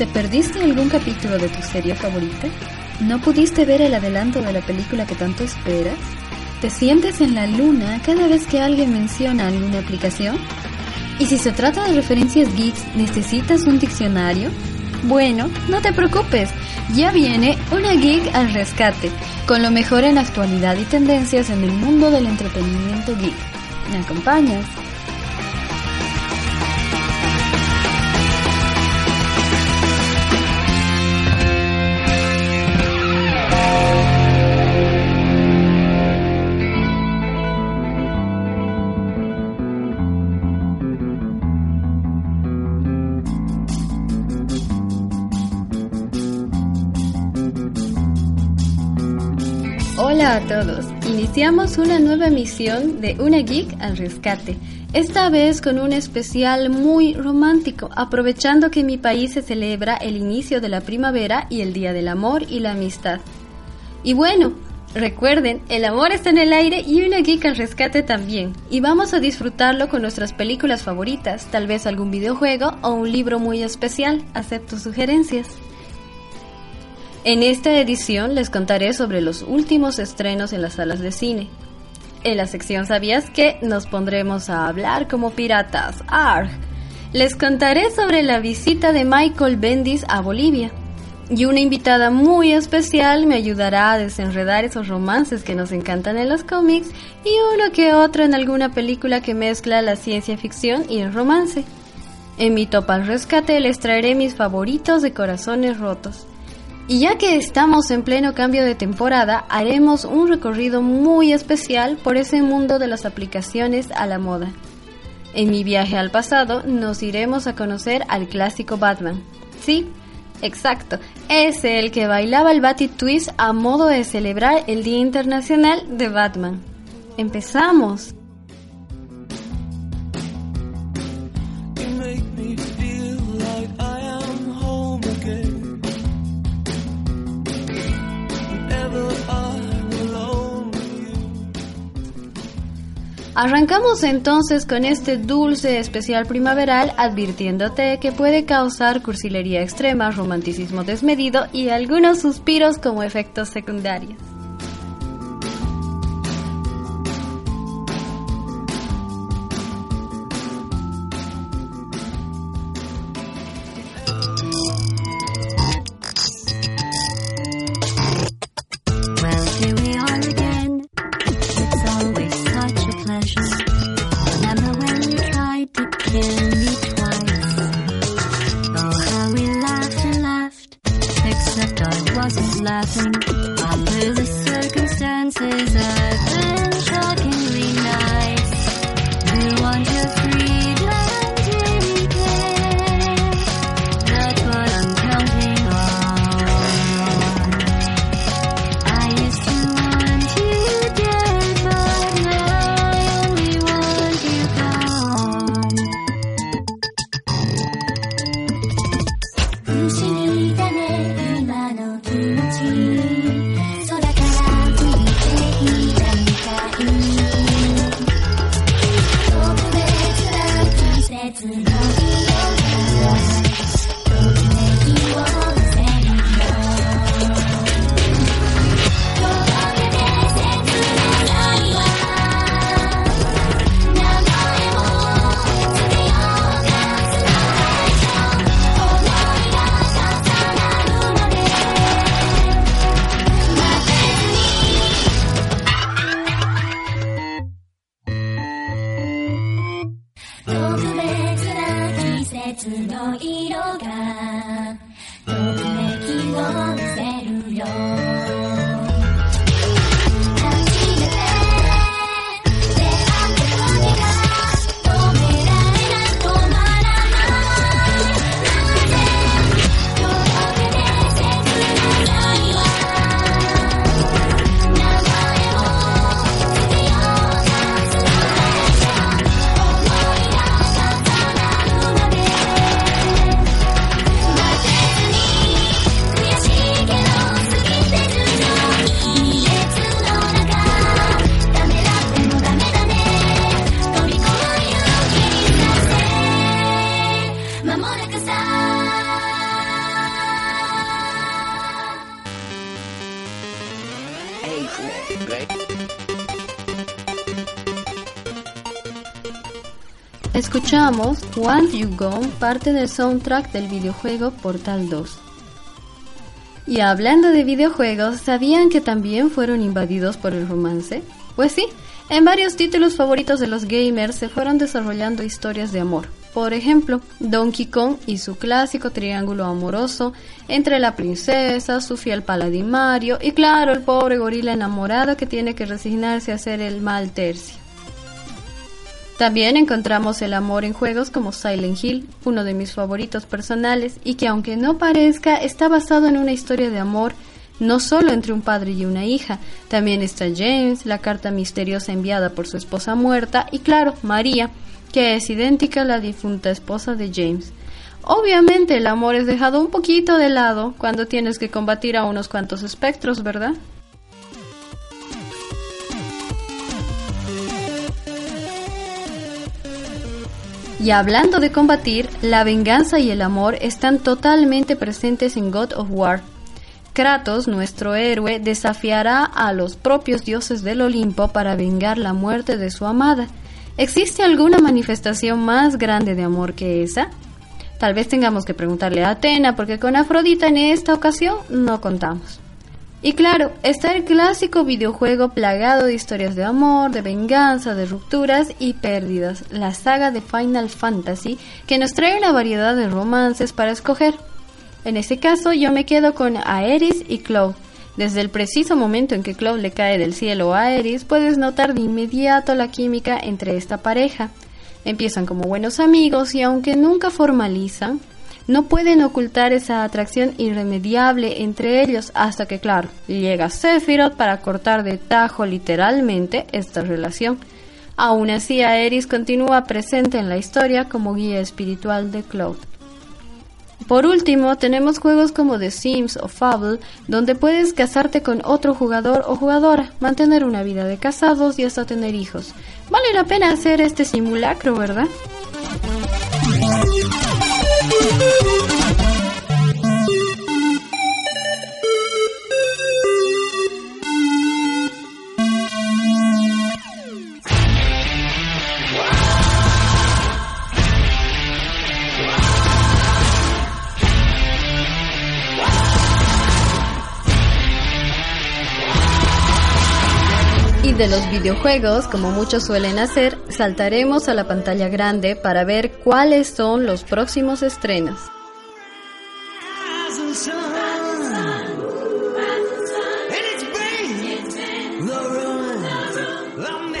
¿Te perdiste algún capítulo de tu serie favorita? ¿No pudiste ver el adelanto de la película que tanto esperas? ¿Te sientes en la luna cada vez que alguien menciona alguna aplicación? ¿Y si se trata de referencias geeks, necesitas un diccionario? Bueno, no te preocupes, ya viene una geek al rescate, con lo mejor en actualidad y tendencias en el mundo del entretenimiento geek. ¿Me acompañas? Todos, iniciamos una nueva emisión de Una Geek al Rescate, esta vez con un especial muy romántico, aprovechando que en mi país se celebra el inicio de la primavera y el Día del Amor y la Amistad. Y bueno, recuerden, el amor está en el aire y Una Geek al Rescate también, y vamos a disfrutarlo con nuestras películas favoritas, tal vez algún videojuego o un libro muy especial, acepto sugerencias. En esta edición les contaré sobre los últimos estrenos en las salas de cine. En la sección ¿Sabías que? nos pondremos a hablar como piratas. ¡Arg! Les contaré sobre la visita de Michael Bendis a Bolivia. Y una invitada muy especial me ayudará a desenredar esos romances que nos encantan en los cómics y uno que otro en alguna película que mezcla la ciencia ficción y el romance. En mi top al rescate les traeré mis favoritos de corazones rotos. Y ya que estamos en pleno cambio de temporada, haremos un recorrido muy especial por ese mundo de las aplicaciones a la moda. En mi viaje al pasado nos iremos a conocer al clásico Batman. Sí, exacto, es el que bailaba el Batty Twist a modo de celebrar el Día Internacional de Batman. ¡Empezamos! Arrancamos entonces con este dulce especial primaveral advirtiéndote que puede causar cursilería extrema, romanticismo desmedido y algunos suspiros como efectos secundarios. Escuchamos You Gone, parte del soundtrack del videojuego Portal 2. Y hablando de videojuegos, ¿sabían que también fueron invadidos por el romance? Pues sí, en varios títulos favoritos de los gamers se fueron desarrollando historias de amor. Por ejemplo, Donkey Kong y su clásico triángulo amoroso entre la princesa, su fiel paladín Mario y claro, el pobre gorila enamorado que tiene que resignarse a ser el mal tercio. También encontramos el amor en juegos como Silent Hill, uno de mis favoritos personales, y que aunque no parezca, está basado en una historia de amor no solo entre un padre y una hija, también está James, la carta misteriosa enviada por su esposa muerta, y claro, María, que es idéntica a la difunta esposa de James. Obviamente el amor es dejado un poquito de lado cuando tienes que combatir a unos cuantos espectros, ¿verdad? Y hablando de combatir, la venganza y el amor están totalmente presentes en God of War. Kratos, nuestro héroe, desafiará a los propios dioses del Olimpo para vengar la muerte de su amada. ¿Existe alguna manifestación más grande de amor que esa? Tal vez tengamos que preguntarle a Atena, porque con Afrodita en esta ocasión no contamos. Y claro, está el clásico videojuego plagado de historias de amor, de venganza, de rupturas y pérdidas, la saga de Final Fantasy, que nos trae una variedad de romances para escoger. En este caso yo me quedo con Aeris y Cloud. Desde el preciso momento en que Cloud le cae del cielo a Aeris, puedes notar de inmediato la química entre esta pareja. Empiezan como buenos amigos y aunque nunca formalizan, no pueden ocultar esa atracción irremediable entre ellos hasta que, claro, llega Sephiroth para cortar de tajo literalmente esta relación. Aún así, Aeris continúa presente en la historia como guía espiritual de Cloud. Por último, tenemos juegos como The Sims o Fable, donde puedes casarte con otro jugador o jugadora, mantener una vida de casados y hasta tener hijos. Vale la pena hacer este simulacro, ¿verdad? Thank you. De los videojuegos, como muchos suelen hacer, saltaremos a la pantalla grande para ver cuáles son los próximos estrenos.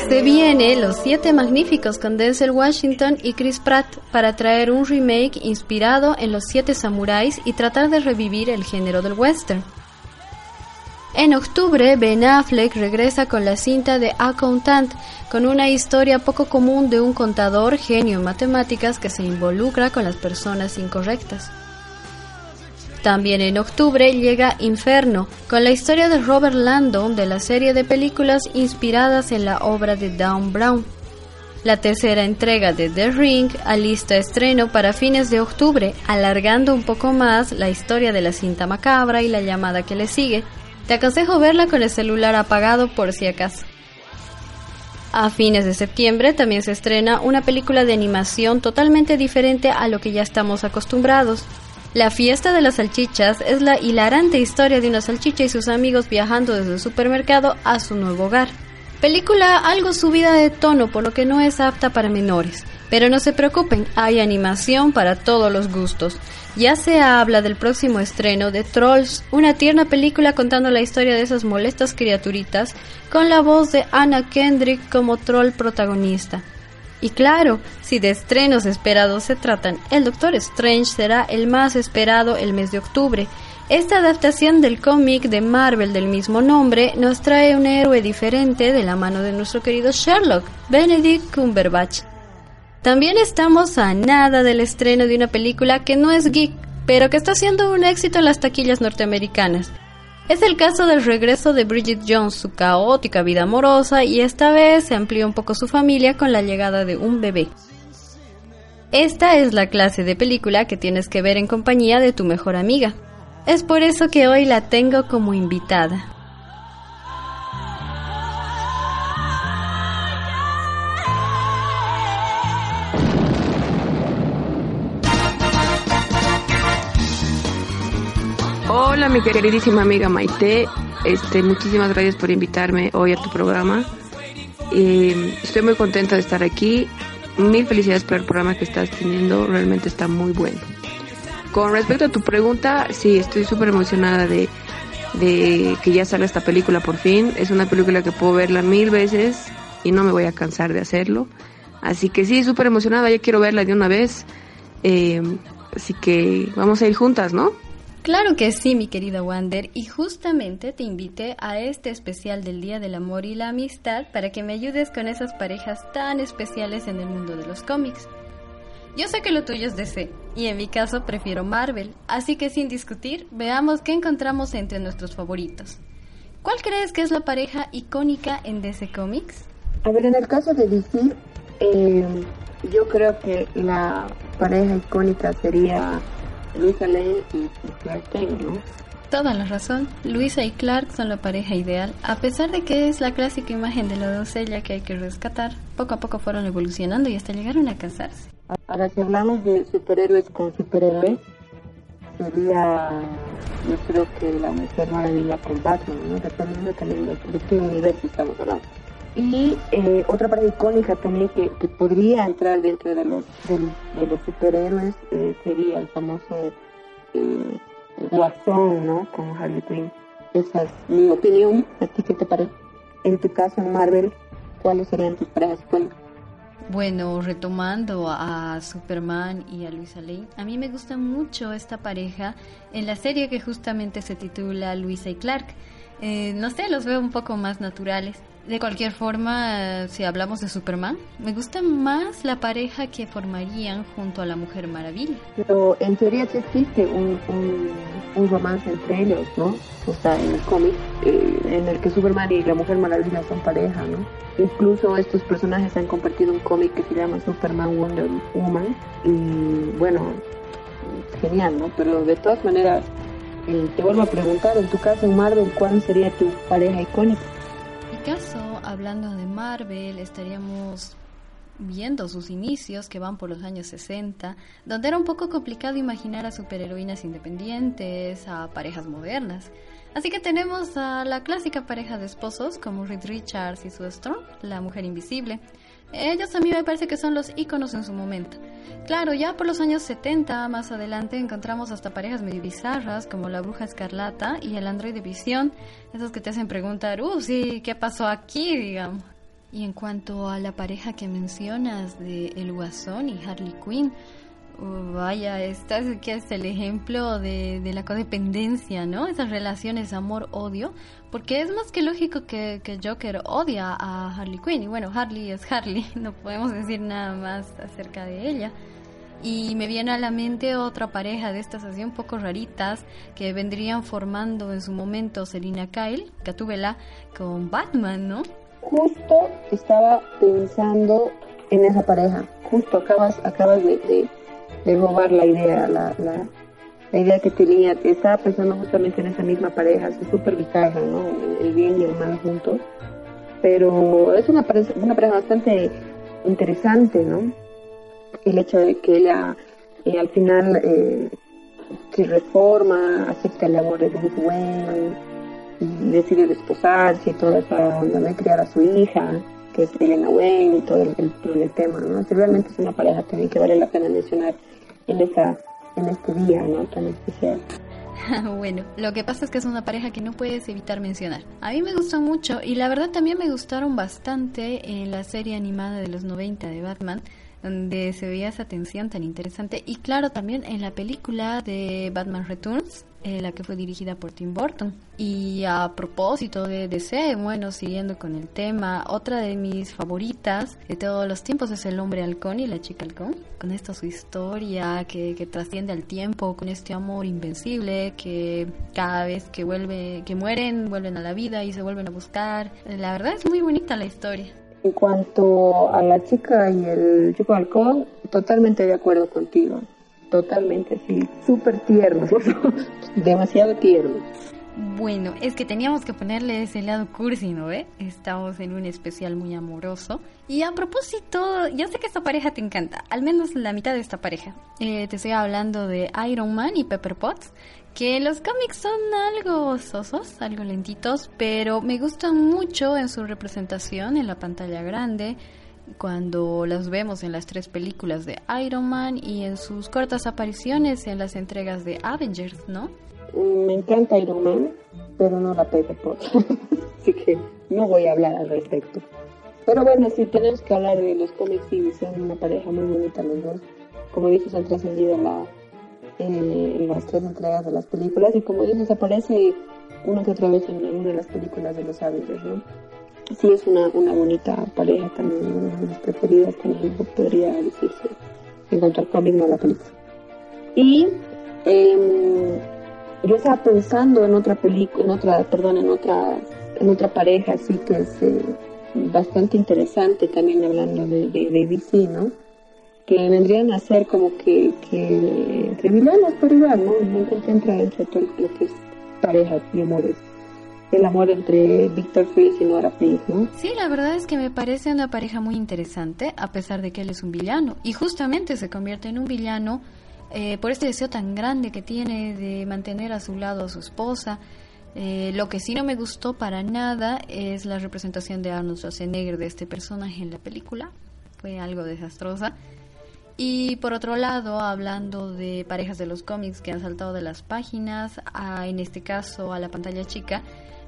Se viene Los Siete Magníficos con Denzel Washington y Chris Pratt para traer un remake inspirado en Los Siete Samuráis y tratar de revivir el género del western. En octubre, Ben Affleck regresa con la cinta de Accountant, con una historia poco común de un contador genio en matemáticas que se involucra con las personas incorrectas. También en octubre llega Inferno, con la historia de Robert Landon de la serie de películas inspiradas en la obra de Dan Brown. La tercera entrega de The Ring alista estreno para fines de octubre, alargando un poco más la historia de la cinta macabra y la llamada que le sigue, te aconsejo verla con el celular apagado por si acaso. A fines de septiembre también se estrena una película de animación totalmente diferente a lo que ya estamos acostumbrados. La fiesta de las salchichas es la hilarante historia de una salchicha y sus amigos viajando desde el supermercado a su nuevo hogar. Película algo subida de tono por lo que no es apta para menores. Pero no se preocupen, hay animación para todos los gustos. Ya se habla del próximo estreno de Trolls, una tierna película contando la historia de esas molestas criaturitas, con la voz de Anna Kendrick como troll protagonista. Y claro, si de estrenos esperados se tratan, el Doctor Strange será el más esperado el mes de octubre. Esta adaptación del cómic de Marvel del mismo nombre nos trae un héroe diferente de la mano de nuestro querido Sherlock, Benedict Cumberbatch. También estamos a nada del estreno de una película que no es geek, pero que está siendo un éxito en las taquillas norteamericanas. Es el caso del regreso de Bridget Jones, su caótica vida amorosa, y esta vez se amplió un poco su familia con la llegada de un bebé. Esta es la clase de película que tienes que ver en compañía de tu mejor amiga. Es por eso que hoy la tengo como invitada. Hola, mi queridísima amiga Maite. Este, muchísimas gracias por invitarme hoy a tu programa. estoy muy contenta de estar aquí. Mil felicidades por el programa que estás teniendo. Realmente está muy bueno. Con respecto a tu pregunta, sí, estoy súper emocionada de, de que ya salga esta película por fin. Es una película que puedo verla mil veces y no me voy a cansar de hacerlo. Así que sí, súper emocionada, ya quiero verla de una vez. Eh, así que vamos a ir juntas, ¿no? Claro que sí, mi querida Wander, y justamente te invité a este especial del Día del Amor y la Amistad para que me ayudes con esas parejas tan especiales en el mundo de los cómics. Yo sé que lo tuyo es DC, y en mi caso prefiero Marvel, así que sin discutir, veamos qué encontramos entre nuestros favoritos. ¿Cuál crees que es la pareja icónica en DC Comics? A ver, en el caso de DC, eh, yo creo que la pareja icónica sería Luisa Lane y Clark Kent, ¿no? Toda la razón. Luisa y Clark son la pareja ideal. A pesar de que es la clásica imagen de la doncella que hay que rescatar, poco a poco fueron evolucionando y hasta llegaron a casarse. Ahora, si hablamos de superhéroes con superhéroes, sería, yo creo que la Mujer Maravilla con Batman, ¿no? Dependiendo también de qué universo estamos hablando. Y eh, otra parte icónica también que, podría entrar dentro de los, de, los superhéroes eh, sería el famoso eh, Guasón, ¿no? Con Harley Quinn. Esa es mi opinión. ¿A ti qué te parece? En tu caso, en Marvel, ¿cuáles serían tus parejas icónicas? Bueno, retomando a Superman y a Luisa Lane, a mí me gusta mucho esta pareja en la serie que justamente se titula Luisa y Clark. No sé, los veo un poco más naturales. De cualquier forma, si hablamos de Superman, me gusta más la pareja que formarían junto a la Mujer Maravilla. Pero en teoría sí existe un, un, romance entre ellos, ¿no? O sea, en el cómic, eh, en el que Superman y la Mujer Maravilla son pareja, ¿no? Incluso estos personajes han compartido un cómic que se llama Superman Wonder Woman. Y bueno, genial, ¿no? Pero de todas maneras, te vuelvo a preguntar, en tu caso en Marvel, ¿cuál sería tu pareja icónica? caso, hablando de Marvel, estaríamos viendo sus inicios que van por los años 60, donde era un poco complicado imaginar a superheroínas independientes, a parejas modernas. Así que tenemos a la clásica pareja de esposos como Reed Richards y Sue Storm, la mujer invisible, ellos a mí me parece que son los íconos en su momento. Claro, ya por los años 70 más adelante encontramos hasta parejas medio bizarras como la bruja escarlata y el androide visión, esos que te hacen preguntar, uh, sí, ¿qué pasó aquí? digamos. Y en cuanto a la pareja que mencionas de El Guasón y Harley Quinn, vaya, esta es que es el ejemplo de, de la codependencia, ¿no? Esas relaciones amor-odio, porque es más que lógico que, que, Joker odia a Harley Quinn. Y bueno, Harley es Harley, no podemos decir nada más acerca de ella. Y me viene a la mente otra pareja de estas así un poco raritas que vendrían formando en su momento Selina Kyle, Gatúbela, con Batman, ¿no? Justo estaba pensando en esa pareja. Justo acabas, acabas de, robar la idea, la, la la idea que tenía, estaba pensando justamente en esa misma pareja, es súper bizarra, ¿no? El bien y el mal juntos. Pero es una pareja, una pareja bastante interesante, ¿no? El hecho de que ella eh, al final eh, se reforma, acepta el amor de Bruce Wayne, decide desposarse y toda esa onda de criar a su hija, que es Elena Wayne y todo el, tema, ¿no? realmente es una pareja también que vale la pena mencionar en esa en este día, ¿no? Tan especial. bueno, lo que pasa es que es una pareja que no puedes evitar mencionar. A mí me gustó mucho y la verdad también me gustaron bastante en la serie animada de los 90 de Batman, donde se veía esa tensión tan interesante. Y claro, también en la película de Batman Returns, eh, la que fue dirigida por Tim Burton. Y a propósito de DC, bueno, siguiendo con el tema, otra de mis favoritas de todos los tiempos es El hombre halcón y la chica halcón. Con esta su historia que, que trasciende al tiempo, con este amor invencible que cada vez que vuelve, que mueren, vuelven a la vida y se vuelven a buscar. La verdad es muy bonita la historia. En cuanto a la chica y el chico halcón, totalmente de acuerdo contigo. Totalmente, sí. Súper tiernos, demasiado tiernos. Bueno, es que teníamos que ponerle ese lado cursi, ¿no? Estamos en un especial muy amoroso. Y a propósito, yo sé que esta pareja te encanta, al menos la mitad de esta pareja. Eh, te estoy hablando de Iron Man y Pepper Potts, que los cómics son algo sosos, algo lentitos, pero me gustan mucho en su representación en la pantalla grande, cuando las vemos en las tres películas de Iron Man y en sus cortas apariciones en las entregas de Avengers, ¿no? Mm, me encanta Iron Man, pero no la pego por. Así que no voy a hablar al respecto. Pero bueno, sí tenemos que hablar de los cómics y son una pareja muy bonita los dos. Como dices, han trascendido la, en las tres entregas de las películas y como dices, aparece una que otra vez en una de las películas de los Avengers, ¿no? Sí, es una, una bonita pareja también, una de mis preferidas también, podría decirse, en cuanto al cómic, no la película. Y em, yo estaba pensando en otra película, en otra, perdón, en otra, en otra pareja, así que es eh, bastante interesante también hablando de, de, de ¿no? que vendrían a ser como que, que entre villanos, pero igual, ¿no? No entra entre todo lo que es parejas y amores. El amor entre Victor Fries y Nora Fries, ¿no? Sí, la verdad es que me parece una pareja muy interesante, a pesar de que él es un villano. Y justamente se convierte en un villano eh, por este deseo tan grande que tiene de mantener a su lado a su esposa. Eh, lo que sí no me gustó para nada es la representación de Arnold Schwarzenegger de este personaje en la película. Fue algo desastrosa. Y por otro lado, hablando de parejas de los cómics que han saltado de las páginas, a, en este caso a la pantalla chica,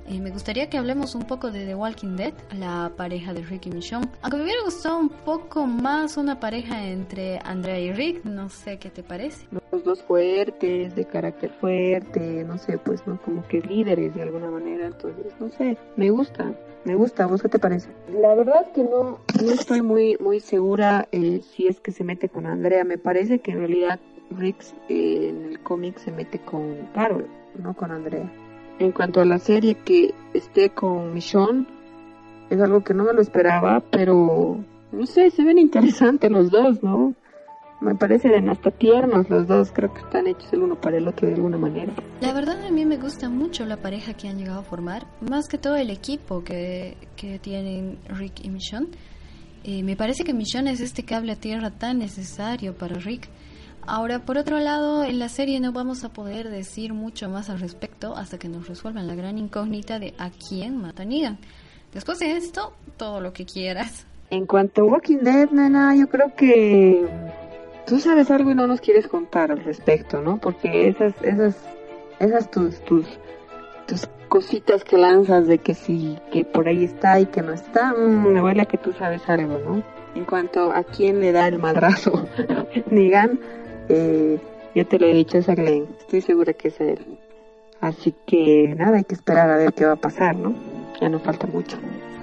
eh, me gustaría que hablemos un poco de The Walking Dead, la pareja de Rick y Michonne. Aunque me hubiera gustado un poco más una pareja entre Andrea y Rick, no sé qué te parece. Los dos fuertes, de carácter fuerte, no sé, pues no como que líderes de alguna manera, entonces no sé, me gusta. Me gusta, ¿vos qué te parece? La verdad que no, no estoy muy, muy segura eh, si es que se mete con Andrea. Me parece que en realidad Rick eh, en el cómic se mete con Carol, no con Andrea. En cuanto a la serie que esté con Michonne, es algo que no me lo esperaba, pero no sé, se ven interesantes los dos, ¿no? Me parecen hasta tiernos los dos, creo que están hechos el uno para el otro de alguna manera. La verdad a mí me gusta mucho la pareja que han llegado a formar, más que todo el equipo que, que tienen Rick y Michonne. Eh, me parece que Michonne es este cable a tierra tan necesario para Rick. Ahora, por otro lado, en la serie no vamos a poder decir mucho más al respecto hasta que nos resuelvan la gran incógnita de a quién mata Negan. Después de esto, todo lo que quieras. En cuanto a Walking Dead, nena, yo creo que tú sabes algo y no nos quieres contar al respecto, ¿no? Porque esas, esas, esas tus, tus, tus cositas que lanzas de que sí, que por ahí está y que no está, mm, me huele a que tú sabes algo, ¿no? En cuanto a quién le da el madrazo, Nigan, eh, yo te lo he dicho, Glenn, estoy segura que es él. Así que nada, hay que esperar a ver qué va a pasar, ¿no? Ya no falta mucho.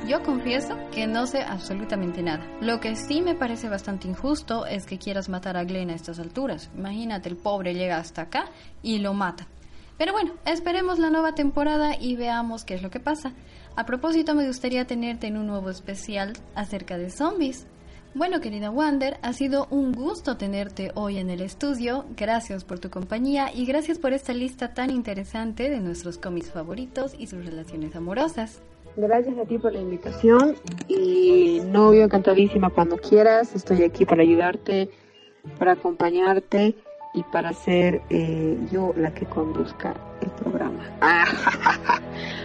Yo confieso que no sé absolutamente nada. Lo que sí me parece bastante injusto es que quieras matar a Glenn a estas alturas. Imagínate, el pobre llega hasta acá y lo mata. Pero bueno, esperemos la nueva temporada y veamos qué es lo que pasa. A propósito, me gustaría tenerte en un nuevo especial acerca de zombies. Bueno, querida Wander, ha sido un gusto tenerte hoy en el estudio. Gracias por tu compañía y gracias por esta lista tan interesante de nuestros cómics favoritos y sus relaciones amorosas. Gracias a ti por la invitación y novio, encantadísima cuando quieras. Estoy aquí para ayudarte, para acompañarte y para ser eh, yo la que conduzca el programa.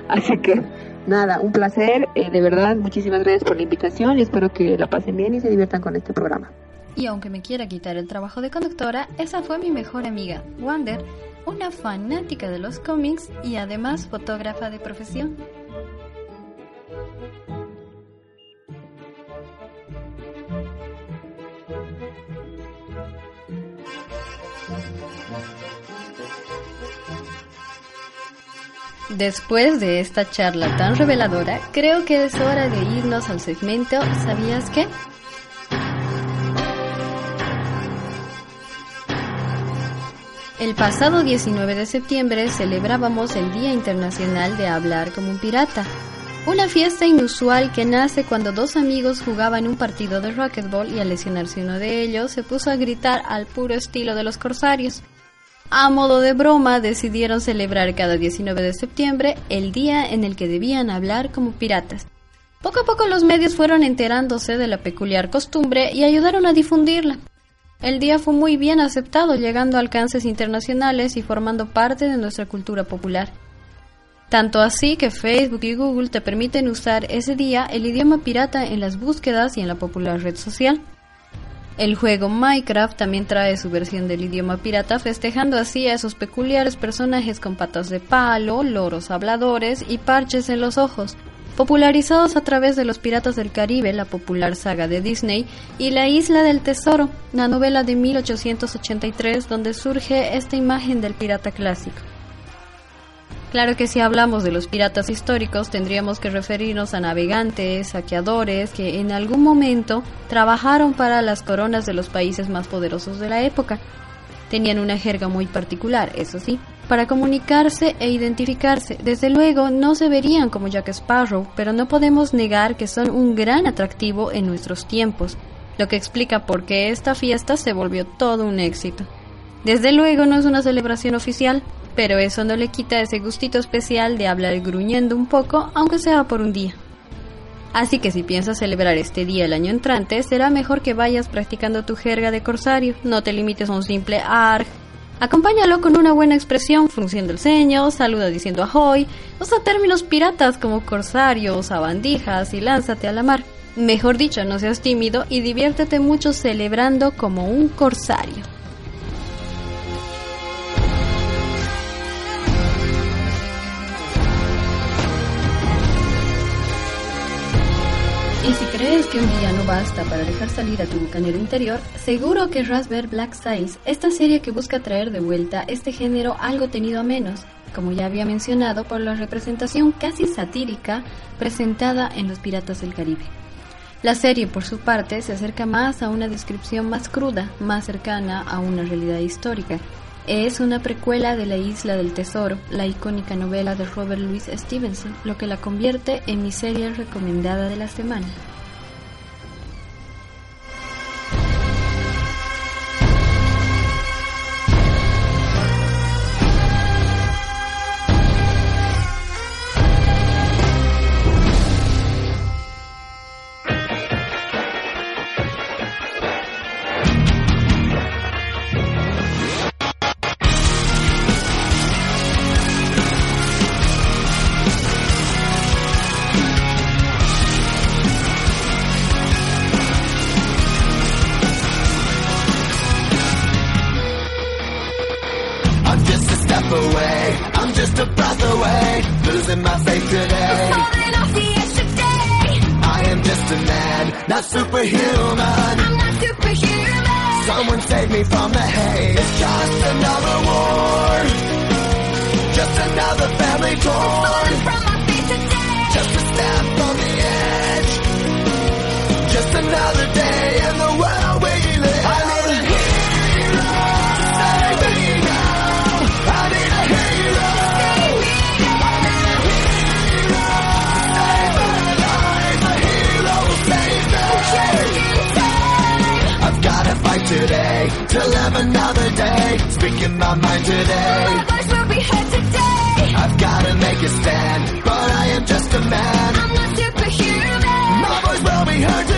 Así que nada, un placer, eh, de verdad, muchísimas gracias por la invitación y espero que la pasen bien y se diviertan con este programa. Y aunque me quiera quitar el trabajo de conductora, esa fue mi mejor amiga, Wander, una fanática de los cómics y además fotógrafa de profesión. Después de esta charla tan reveladora, creo que es hora de irnos al segmento ¿Sabías qué? El pasado 19 de septiembre celebrábamos el Día Internacional de Hablar como un Pirata, una fiesta inusual que nace cuando dos amigos jugaban un partido de racquetball y al lesionarse uno de ellos se puso a gritar al puro estilo de los corsarios. A modo de broma, decidieron celebrar cada 19 de septiembre el día en el que debían hablar como piratas. Poco a poco los medios fueron enterándose de la peculiar costumbre y ayudaron a difundirla. El día fue muy bien aceptado, llegando a alcances internacionales y formando parte de nuestra cultura popular. Tanto así que Facebook y Google te permiten usar ese día el idioma pirata en las búsquedas y en la popular red social. El juego Minecraft también trae su versión del idioma pirata, festejando así a esos peculiares personajes con patas de palo, loros habladores y parches en los ojos, popularizados a través de Los Piratas del Caribe, la popular saga de Disney, y La Isla del Tesoro, la novela de 1883 donde surge esta imagen del pirata clásico. Claro que si hablamos de los piratas históricos tendríamos que referirnos a navegantes, saqueadores que en algún momento trabajaron para las coronas de los países más poderosos de la época. Tenían una jerga muy particular, eso sí, para comunicarse e identificarse. Desde luego no se verían como Jack Sparrow, pero no podemos negar que son un gran atractivo en nuestros tiempos, lo que explica por qué esta fiesta se volvió todo un éxito. Desde luego no es una celebración oficial, pero eso no le quita ese gustito especial de hablar gruñendo un poco, aunque sea por un día. Así que si piensas celebrar este día el año entrante, será mejor que vayas practicando tu jerga de corsario, no te limites a un simple arg. Acompáñalo con una buena expresión, frunciendo el ceño, saluda diciendo ahoy, usa términos piratas como corsario, sabandijas y lánzate a la mar. Mejor dicho, no seas tímido y diviértete mucho celebrando como un corsario. Crees que un día no basta para dejar salir a tu bucanero interior, seguro querrás ver Black Sails, esta serie que busca traer de vuelta este género algo tenido a menos, como ya había mencionado por la representación casi satírica presentada en Los Piratas del Caribe. La serie, por su parte, se acerca más a una descripción más cruda, más cercana a una realidad histórica, es una precuela de La Isla del Tesoro, la icónica novela de Robert Louis Stevenson, lo que la convierte en mi serie recomendada de la semana. bring heard.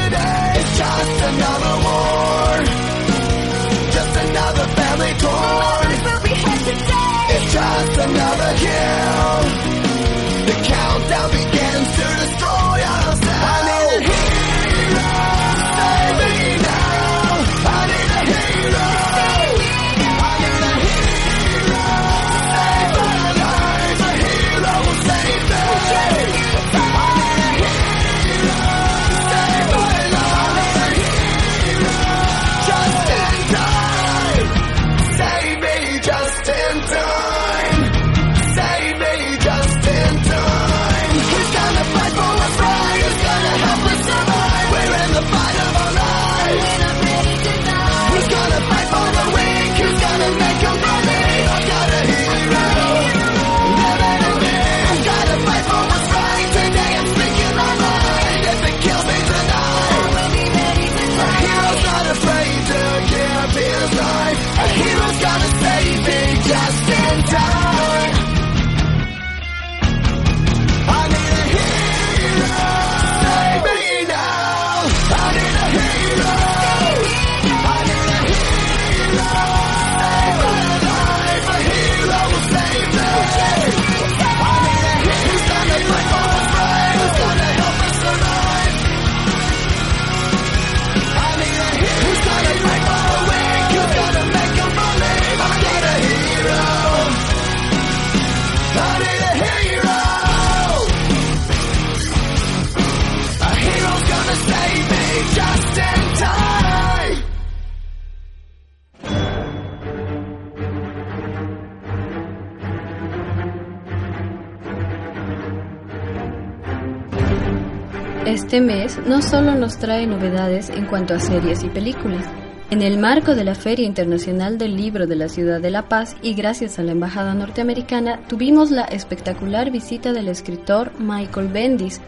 Este mes no solo nos trae novedades en cuanto a series y películas. En el marco de la Feria Internacional del Libro de la Ciudad de La Paz y gracias a la Embajada Norteamericana, tuvimos la espectacular visita del escritor Michael Bendis,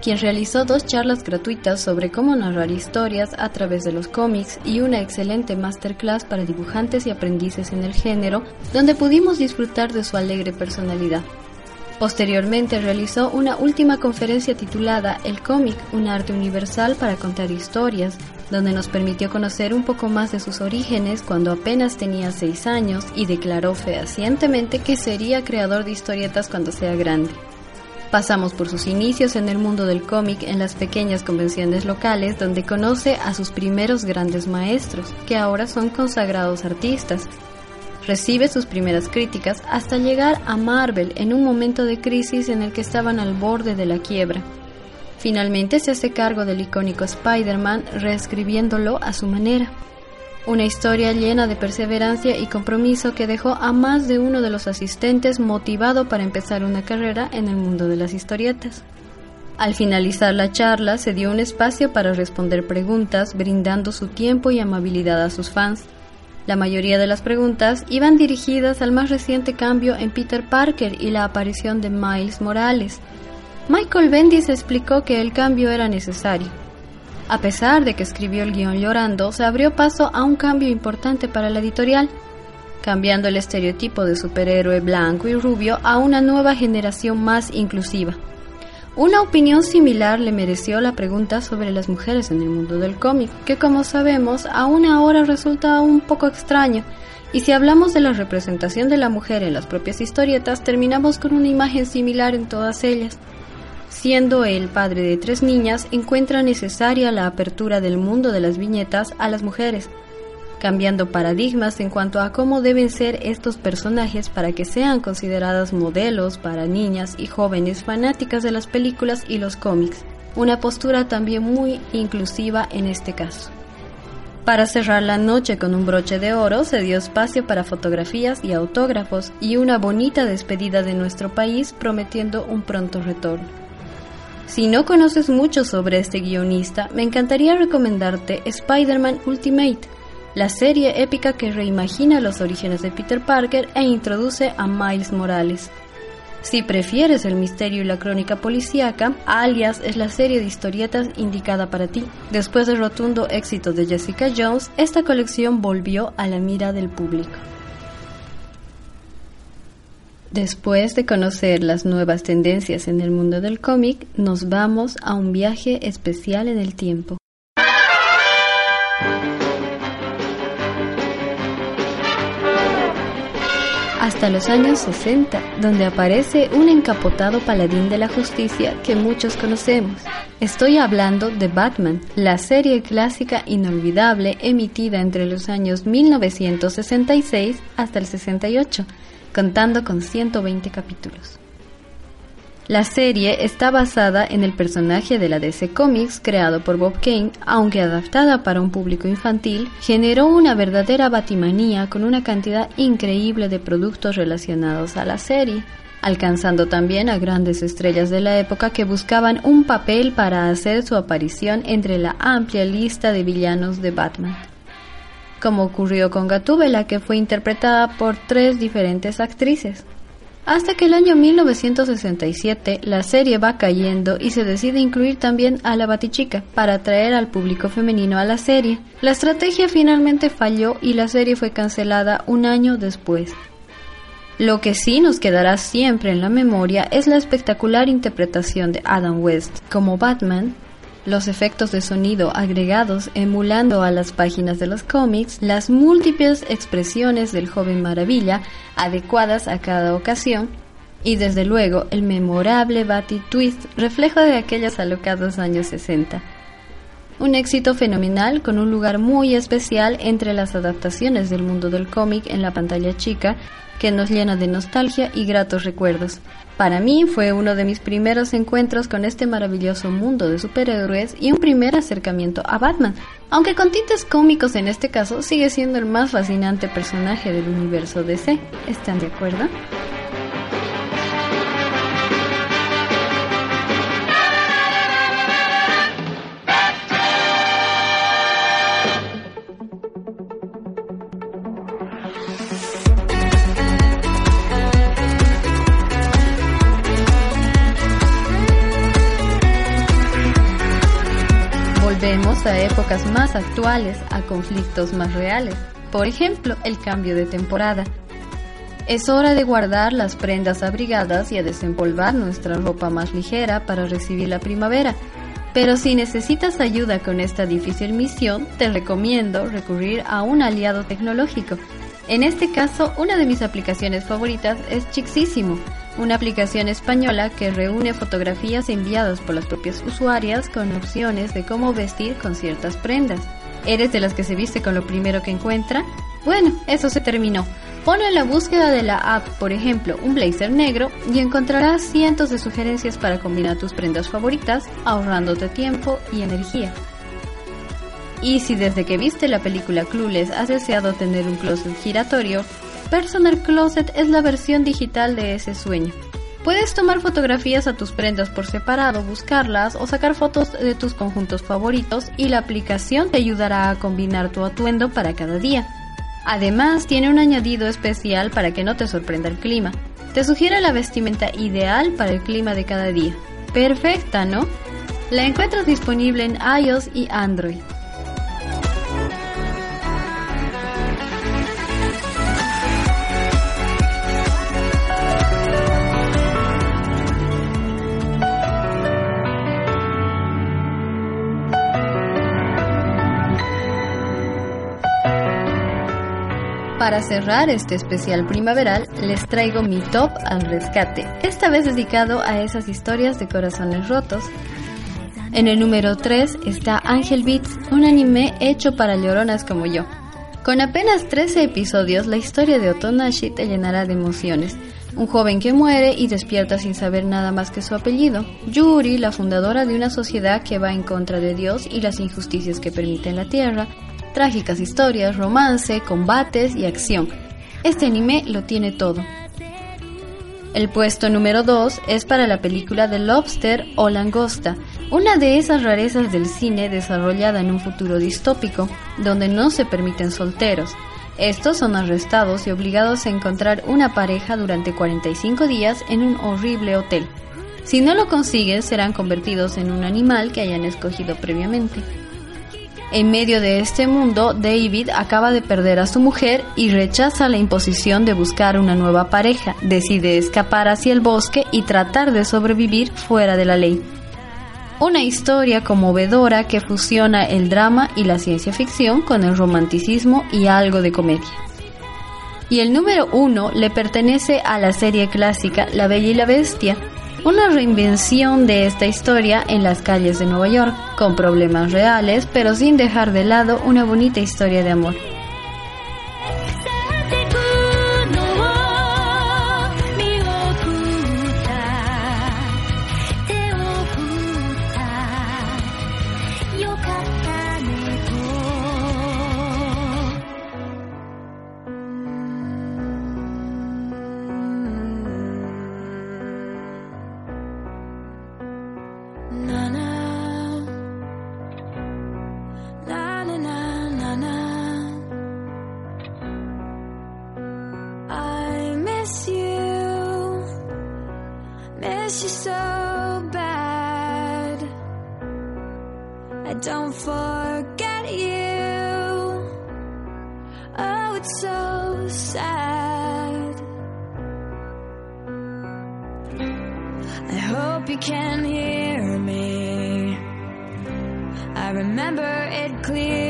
quien realizó dos charlas gratuitas sobre cómo narrar historias a través de los cómics y una excelente masterclass para dibujantes y aprendices en el género, donde pudimos disfrutar de su alegre personalidad. Posteriormente realizó una última conferencia titulada El cómic, un arte universal para contar historias, donde nos permitió conocer un poco más de sus orígenes cuando apenas tenía seis años y declaró fehacientemente que sería creador de historietas cuando sea grande. Pasamos por sus inicios en el mundo del cómic en las pequeñas convenciones locales donde conoce a sus primeros grandes maestros, que ahora son consagrados artistas. Recibe sus primeras críticas hasta llegar a Marvel en un momento de crisis en el que estaban al borde de la quiebra. Finalmente se hace cargo del icónico Spider-Man reescribiéndolo a su manera. Una historia llena de perseverancia y compromiso que dejó a más de uno de los asistentes motivado para empezar una carrera en el mundo de las historietas. Al finalizar la charla se dio un espacio para responder preguntas, brindando su tiempo y amabilidad a sus fans. La mayoría de las preguntas iban dirigidas al más reciente cambio en Peter Parker y la aparición de Miles Morales. Michael Bendis explicó que el cambio era necesario, a pesar de que escribió el guion llorando, se abrió paso a un cambio importante para la editorial, cambiando el estereotipo de superhéroe blanco y rubio a una nueva generación más inclusiva. Una opinión similar le mereció la pregunta sobre las mujeres en el mundo del cómic, que como sabemos aún ahora resulta un poco extraño, y si hablamos de la representación de la mujer en las propias historietas, terminamos con una imagen similar en todas ellas. Siendo el padre de tres niñas, encuentra necesaria la apertura del mundo de las viñetas a las mujeres, cambiando paradigmas en cuanto a cómo deben ser estos personajes para que sean consideradas modelos para niñas y jóvenes fanáticas de las películas y los cómics, una postura también muy inclusiva en este caso. Para cerrar la noche con un broche de oro se dio espacio para fotografías y autógrafos y una bonita despedida de nuestro país prometiendo un pronto retorno. Si no conoces mucho sobre este guionista, me encantaría recomendarte Spider-Man Ultimate, la serie épica que reimagina los orígenes de Peter Parker e introduce a Miles Morales. Si prefieres el misterio y la crónica policíaca, Alias es la serie de historietas indicada para ti. Después del rotundo éxito de Jessica Jones, esta colección volvió a la mira del público. Después de conocer las nuevas tendencias en el mundo del cómic, nos vamos a un viaje especial en el tiempo. Hasta los años 60, donde aparece un encapotado paladín de la justicia que muchos conocemos. Estoy hablando de Batman, la serie clásica inolvidable emitida entre los años 1966 hasta el 68 contando con 120 capítulos. La serie está basada en el personaje de la DC Comics creado por Bob Kane, aunque adaptada para un público infantil, generó una verdadera batimanía con una cantidad increíble de productos relacionados a la serie, alcanzando también a grandes estrellas de la época que buscaban un papel para hacer su aparición entre la amplia lista de villanos de Batman como ocurrió con Gatúbela, que fue interpretada por tres diferentes actrices. Hasta que el año 1967 la serie va cayendo y se decide incluir también a la Batichica para atraer al público femenino a la serie. La estrategia finalmente falló y la serie fue cancelada un año después. Lo que sí nos quedará siempre en la memoria es la espectacular interpretación de Adam West como Batman los efectos de sonido agregados emulando a las páginas de los cómics, las múltiples expresiones del joven maravilla adecuadas a cada ocasión y desde luego el memorable Batty Twist, reflejo de aquellos alocados años 60. Un éxito fenomenal con un lugar muy especial entre las adaptaciones del mundo del cómic en la pantalla chica que nos llena de nostalgia y gratos recuerdos. Para mí fue uno de mis primeros encuentros con este maravilloso mundo de superhéroes y un primer acercamiento a Batman, aunque con tintes cómicos en este caso sigue siendo el más fascinante personaje del universo DC. ¿Están de acuerdo? Volvemos a épocas más actuales, a conflictos más reales. Por ejemplo, el cambio de temporada. Es hora de guardar las prendas abrigadas y a desempolvar nuestra ropa más ligera para recibir la primavera. Pero si necesitas ayuda con esta difícil misión, te recomiendo recurrir a un aliado tecnológico. En este caso, una de mis aplicaciones favoritas es Chixísimo, una aplicación española que reúne fotografías enviadas por las propias usuarias con opciones de cómo vestir con ciertas prendas. ¿Eres de las que se viste con lo primero que encuentra? Bueno, eso se terminó. Pon en la búsqueda de la app, por ejemplo, un blazer negro y encontrarás cientos de sugerencias para combinar tus prendas favoritas, ahorrándote tiempo y energía. Y si desde que viste la película Clueless has deseado tener un closet giratorio, Personal Closet es la versión digital de ese sueño. Puedes tomar fotografías a tus prendas por separado, buscarlas o sacar fotos de tus conjuntos favoritos y la aplicación te ayudará a combinar tu atuendo para cada día. Además, tiene un añadido especial para que no te sorprenda el clima. Te sugiere la vestimenta ideal para el clima de cada día. Perfecta, ¿no? La encuentras disponible en iOS y Android. Para cerrar este especial primaveral, les traigo mi top al rescate, esta vez dedicado a esas historias de corazones rotos. En el número 3 está Angel Beats, un anime hecho para lloronas como yo. Con apenas 13 episodios, la historia de Otonashi te llenará de emociones. Un joven que muere y despierta sin saber nada más que su apellido. Yuri, la fundadora de una sociedad que va en contra de Dios y las injusticias que permite la Tierra trágicas historias, romance, combates y acción. Este anime lo tiene todo. El puesto número 2 es para la película The Lobster o Langosta, una de esas rarezas del cine desarrollada en un futuro distópico, donde no se permiten solteros. Estos son arrestados y obligados a encontrar una pareja durante 45 días en un horrible hotel. Si no lo consiguen, serán convertidos en un animal que hayan escogido previamente. En medio de este mundo, David acaba de perder a su mujer y rechaza la imposición de buscar una nueva pareja. Decide escapar hacia el bosque y tratar de sobrevivir fuera de la ley. Una historia conmovedora que fusiona el drama y la ciencia ficción con el romanticismo y algo de comedia. Y el número uno le pertenece a la serie clásica La Bella y la Bestia, una reinvención de esta historia en las calles de Nueva York, con problemas reales, pero sin dejar de lado una bonita historia de amor. miss you, miss you so bad. I don't forget you. Oh, it's so sad. I hope you can hear me. I remember it clear.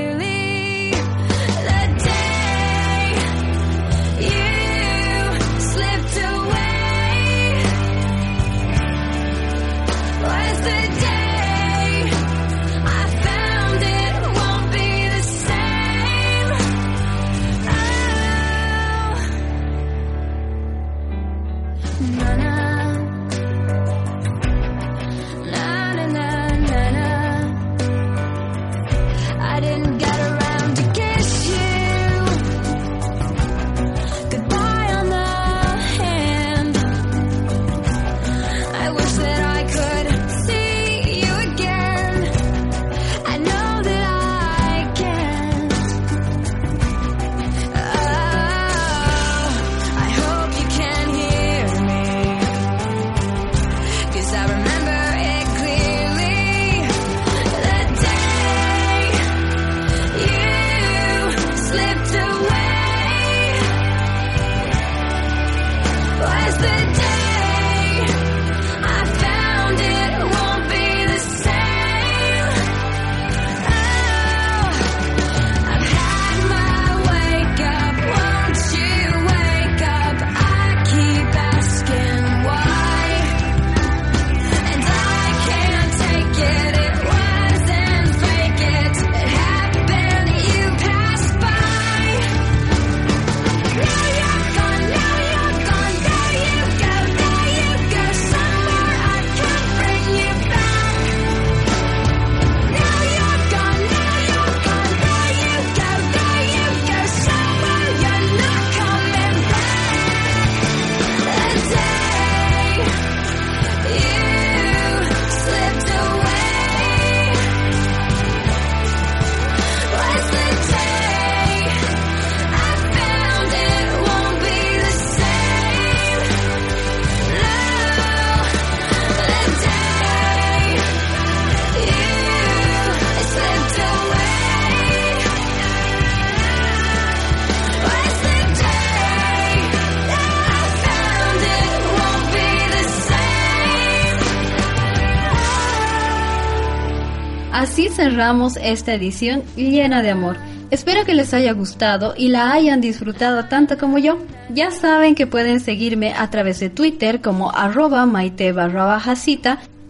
Cerramos esta edición llena de amor. Espero que les haya gustado y la hayan disfrutado tanto como yo. Ya saben que pueden seguirme a través de Twitter como arroba maite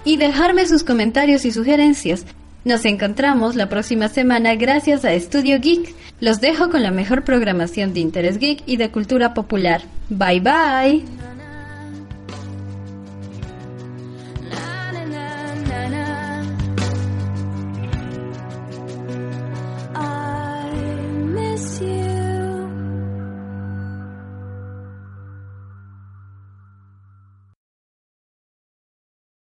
y dejarme sus comentarios y sugerencias. Nos encontramos la próxima semana gracias a Studio Geek. Los dejo con la mejor programación de interés geek y de cultura popular. Bye bye.